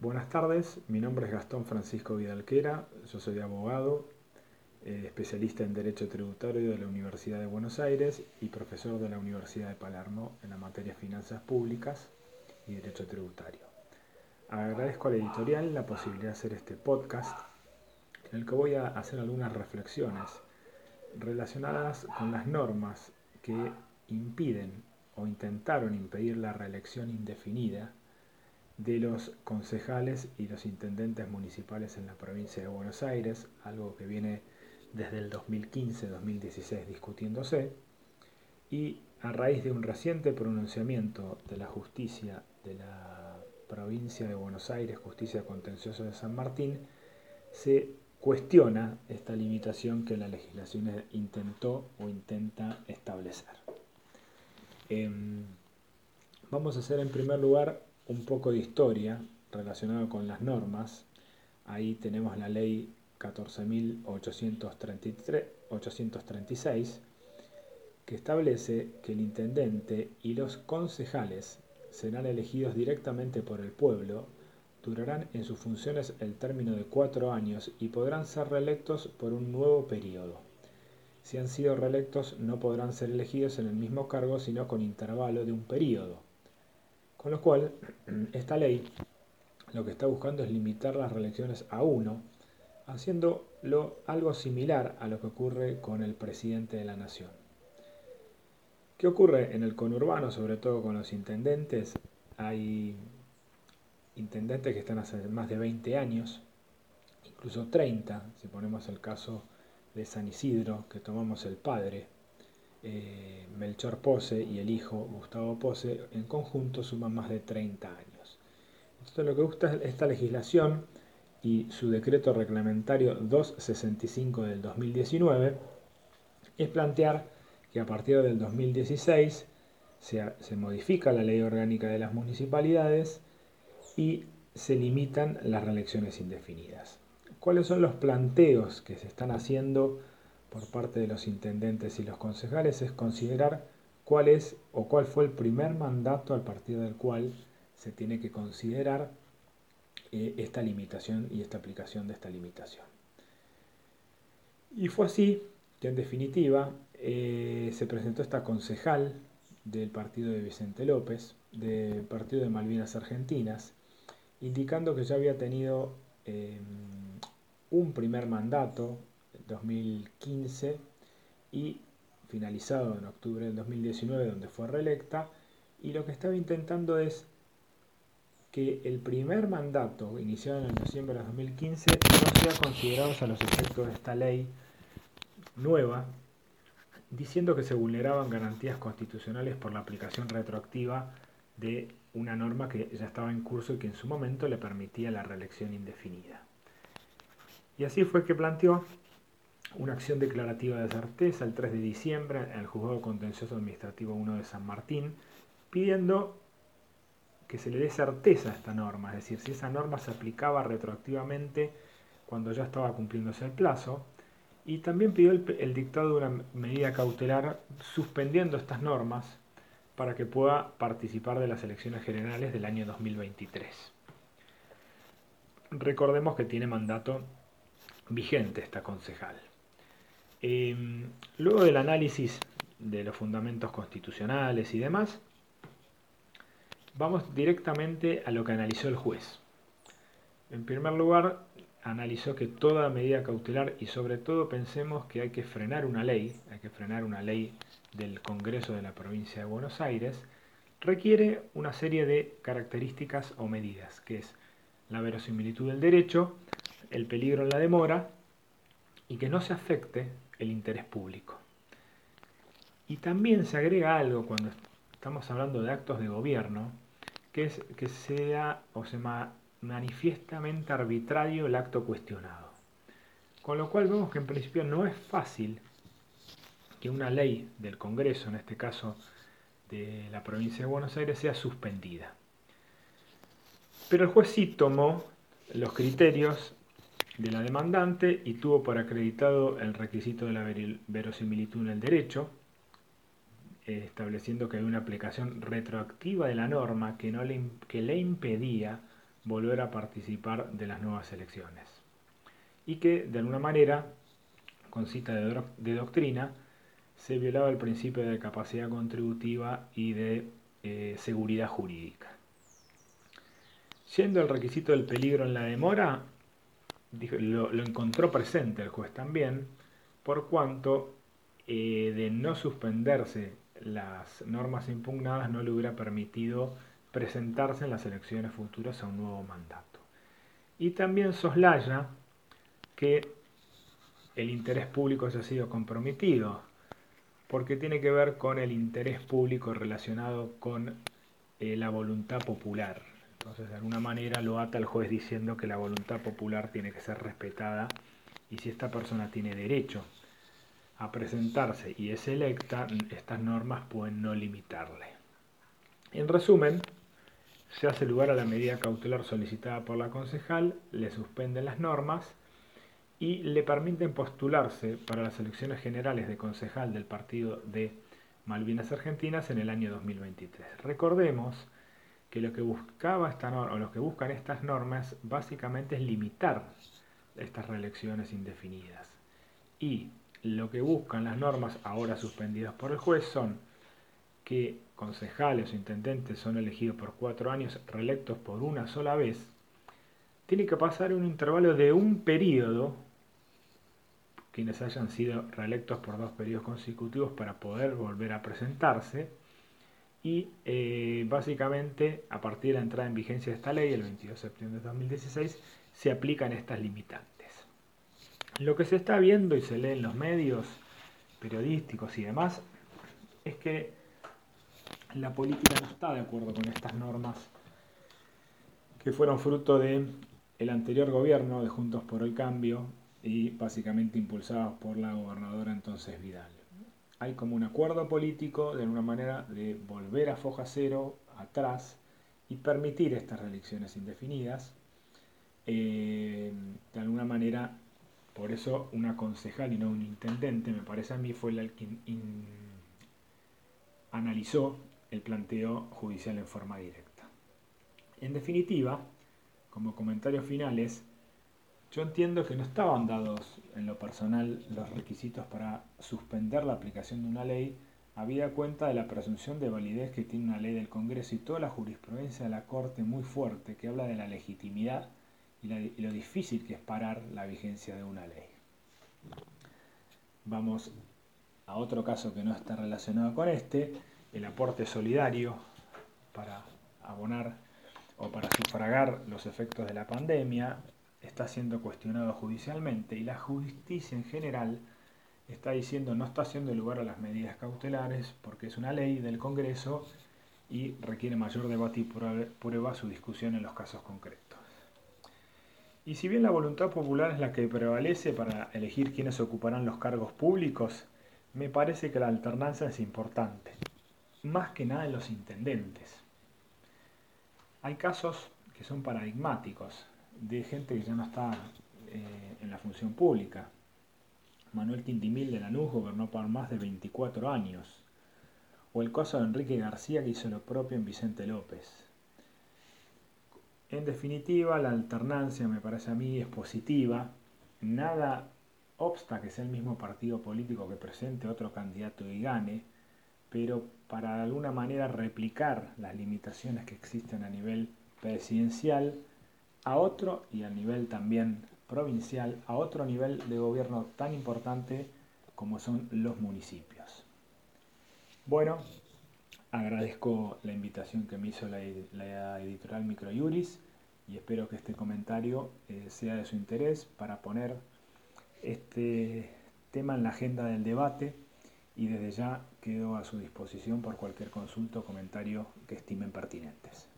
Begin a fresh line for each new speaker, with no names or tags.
Buenas tardes, mi nombre es Gastón Francisco Vidalquera, yo soy abogado, eh, especialista en Derecho Tributario de la Universidad de Buenos Aires y profesor de la Universidad de Palermo en la materia Finanzas Públicas y Derecho Tributario. Agradezco a la editorial la posibilidad de hacer este podcast en el que voy a hacer algunas reflexiones relacionadas con las normas que impiden o intentaron impedir la reelección indefinida de los concejales y los intendentes municipales en la provincia de Buenos Aires, algo que viene desde el 2015-2016 discutiéndose, y a raíz de un reciente pronunciamiento de la justicia de la provincia de Buenos Aires, Justicia Contenciosa de San Martín, se cuestiona esta limitación que la legislación intentó o intenta establecer. Em, vamos a hacer en primer lugar un poco de historia relacionado con las normas. Ahí tenemos la ley 14.836 que establece que el intendente y los concejales serán elegidos directamente por el pueblo, durarán en sus funciones el término de cuatro años y podrán ser reelectos por un nuevo periodo. Si han sido reelectos no podrán ser elegidos en el mismo cargo sino con intervalo de un periodo con lo cual, esta ley lo que está buscando es limitar las reelecciones a uno, haciéndolo algo similar a lo que ocurre con el presidente de la nación. ¿Qué ocurre en el conurbano, sobre todo con los intendentes? Hay intendentes que están hace más de 20 años, incluso 30, si ponemos el caso de San Isidro, que tomamos el padre, eh, Melchor Pose y el hijo Gustavo Pose en conjunto suman más de 30 años. Entonces lo que gusta esta legislación y su decreto reglamentario 265 del 2019 es plantear que a partir del 2016 se, se modifica la ley orgánica de las municipalidades y se limitan las reelecciones indefinidas. ¿Cuáles son los planteos que se están haciendo por parte de los intendentes y los concejales es considerar cuál es o cuál fue el primer mandato a partir del cual se tiene que considerar eh, esta limitación y esta aplicación de esta limitación. Y fue así que en definitiva eh, se presentó esta concejal del partido de Vicente López, del partido de Malvinas Argentinas, indicando que ya había tenido eh, un primer mandato 2015 y finalizado en octubre del 2019 donde fue reelecta y lo que estaba intentando es que el primer mandato iniciado en el diciembre de 2015 no sea considerado a los efectos de esta ley nueva diciendo que se vulneraban garantías constitucionales por la aplicación retroactiva de una norma que ya estaba en curso y que en su momento le permitía la reelección indefinida. Y así fue que planteó una acción declarativa de certeza el 3 de diciembre en el Juzgado Contencioso Administrativo 1 de San Martín, pidiendo que se le dé certeza a esta norma, es decir, si esa norma se aplicaba retroactivamente cuando ya estaba cumpliéndose el plazo, y también pidió el, dictado de una medida cautelar suspendiendo estas normas para que pueda participar de las elecciones generales del año 2023. Recordemos que tiene mandato vigente esta concejal. Em, luego del análisis de los fundamentos constitucionales y demás, vamos directamente a lo que analizó el juez. En primer lugar, analizó que toda medida cautelar y sobre todo pensemos que hay que frenar una ley, hay que frenar una ley del Congreso de la provincia de Buenos Aires, requiere una serie de características o medidas, que es la verosimilitud del derecho, el peligro en la demora y que no se afecte el interés público. Y también se agrega algo cuando estamos hablando de actos de gobierno, que es que sea o se manifiestamente arbitrario el acto cuestionado. Con lo cual vemos que en principio no es fácil que una ley del Congreso, en este caso de la provincia de Buenos Aires, sea suspendida. Pero el juez sí tomó los criterios de la demandante y tuvo por acreditado el requisito de la verosimilitud en el derecho, eh, estableciendo que hay una aplicación retroactiva de la norma que, no le, que le impedía volver a participar de las nuevas elecciones. Y que, de alguna manera, con cita de, doctrina, se violaba el principio de capacidad contributiva y de eh, seguridad jurídica. Siendo el requisito del peligro en la demora, lo, encontró presente el juez también, por cuanto eh, de no suspenderse las normas impugnadas no le hubiera permitido presentarse en las elecciones futuras a un nuevo mandato. Y también soslaya que el interés público haya sido comprometido, porque tiene que ver con el interés público relacionado con eh, la voluntad popular. Entonces, de alguna manera lo ata el juez diciendo que la voluntad popular tiene que ser respetada y si esta persona tiene derecho a presentarse y es electa, estas normas pueden no limitarle. En resumen, se hace lugar a la medida cautelar solicitada por la concejal, le suspenden las normas y le permiten postularse para las elecciones generales de concejal del partido de Malvinas Argentinas en el año 2023. Recordemos que lo que buscaba esta norma, o lo que buscan estas normas básicamente es limitar estas reelecciones indefinidas. Y lo que buscan las normas ahora suspendidas por el juez son que concejales o intendentes son elegidos por cuatro años, reelectos por una sola vez, tiene que pasar un intervalo de un periodo quienes hayan sido reelectos por dos periodos consecutivos para poder volver a presentarse. Y eh, básicamente, a partir de la entrada en vigencia de esta ley, el 22 de septiembre de 2016, se aplican estas limitantes. Lo que se está viendo y se lee en los medios periodísticos y demás es que la política no está de acuerdo con estas normas que fueron fruto de el anterior gobierno de Juntos por el Cambio y básicamente impulsados por la gobernadora entonces Vidal. Hay como un acuerdo político de alguna manera de volver a foja cero, atrás, y permitir estas reelecciones indefinidas. Eh, de alguna manera, por eso una concejal y no un intendente, me parece a mí, fue el quien analizó el planteo judicial en forma directa. En definitiva, como comentarios finales, yo entiendo que no estaban dados en lo personal los requisitos para suspender la aplicación de una ley, habida cuenta de la presunción de validez que tiene una ley del Congreso y toda la jurisprudencia de la Corte muy fuerte que habla de la legitimidad y, y lo difícil que es parar la vigencia de una ley. Vamos a otro caso que no está relacionado con este, el aporte solidario para abonar o para sufragar los efectos de la pandemia, está siendo cuestionado judicialmente y la justicia en general está diciendo no está haciendo lugar a las medidas cautelares porque es una ley del Congreso y requiere mayor debate y prueba su discusión en los casos concretos. Y si bien la voluntad popular es la que prevalece para elegir quiénes ocuparán los cargos públicos, me parece que la alternancia es importante, más que nada en los intendentes. Hay casos que son paradigmáticos, de gente que ya no está eh, en la función pública. Manuel Quintimil de Lanús gobernó por más de 24 años. O el caso de Enrique García que hizo lo propio en Vicente López. En definitiva, la alternancia me parece a mí es positiva. Nada obsta que sea el mismo partido político que presente otro candidato y gane, pero para de alguna manera replicar las limitaciones que existen a nivel presidencial, a otro y a nivel también provincial, a otro nivel de gobierno tan importante como son los municipios. Bueno, agradezco la invitación que me hizo la, editorial Microjuris y espero que este comentario eh, sea de su interés para poner este tema en la agenda del debate y desde ya quedo a su disposición por cualquier consulta o comentario que estimen pertinentes.